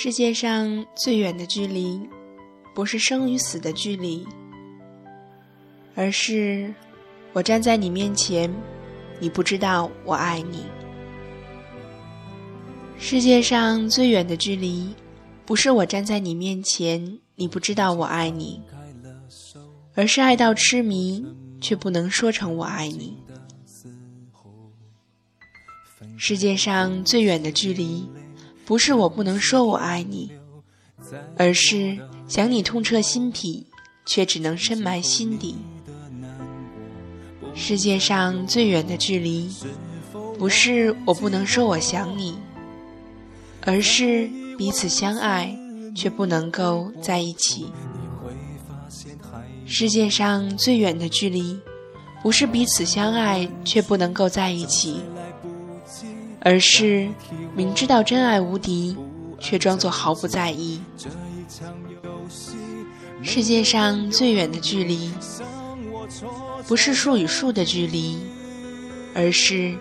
世界上最远的距离，不是生与死的距离，而是我站在你面前，你不知道我爱你。世界上最远的距离，不是我站在你面前，你不知道我爱你，而是爱到痴迷，却不能说成我爱你。世界上最远的距离。不是我不能说我爱你，而是想你痛彻心脾，却只能深埋心底。世界上最远的距离，不是我不能说我想你，而是彼此相爱却不能够在一起。世界上最远的距离，不是彼此相爱却不能够在一起。而是明知道真爱无敌，却装作毫不在意。世界上最远的距离，不是树与树的距离，而是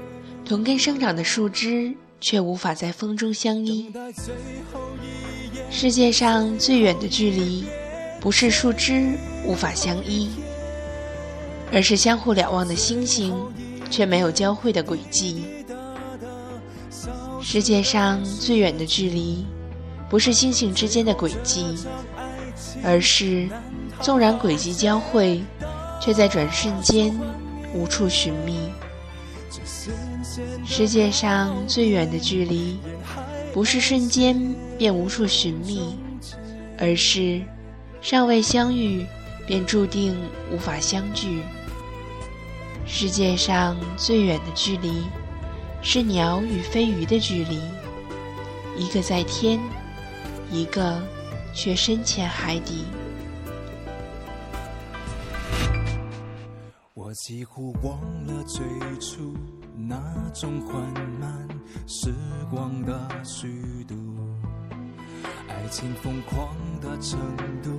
同根生长的树枝却无法在风中相依。世界上最远的距离，不是树枝无法相依，而是相互瞭望的星星却没有交汇的轨迹。世界上最远的距离，不是星星之间的轨迹，而是纵然轨迹交汇，却在转瞬间无处寻觅。世界上最远的距离，不是瞬间便无处寻觅，而是尚未相遇便注定无法相聚。世界上最远的距离。是鸟与飞鱼的距离，一个在天，一个却深潜海底。我几乎忘了最初那种缓慢时光的虚度，爱情疯狂的程度，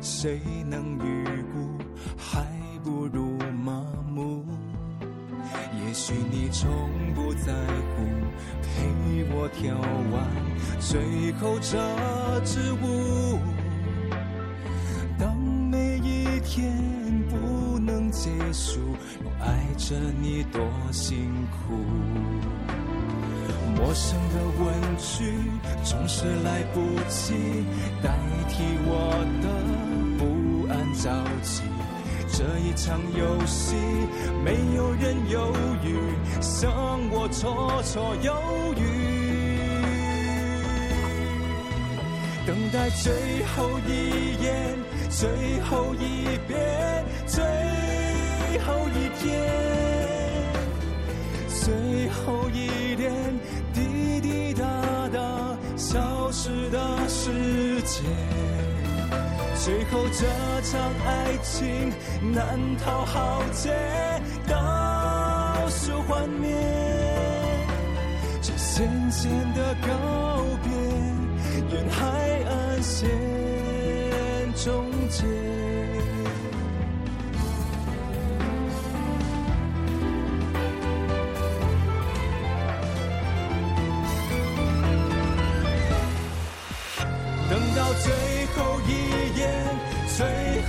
谁能预估？还不如麻木。也许你从不在乎陪我跳完最后这支舞。当每一天不能结束，我爱着你多辛苦。陌生的问句总是来不及代替我的不安着急。这一场游戏，没有人犹豫，像我绰绰有余。等待最后一眼，最后一遍，最后一天，最后一点滴滴答答消失的时间。最后这场爱情难逃浩劫，倒数幻灭，这渐渐的告别，沿海岸线终结。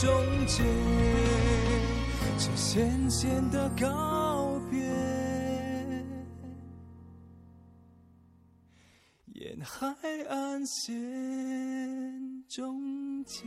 终结，这渐渐的告别。沿海岸线终结。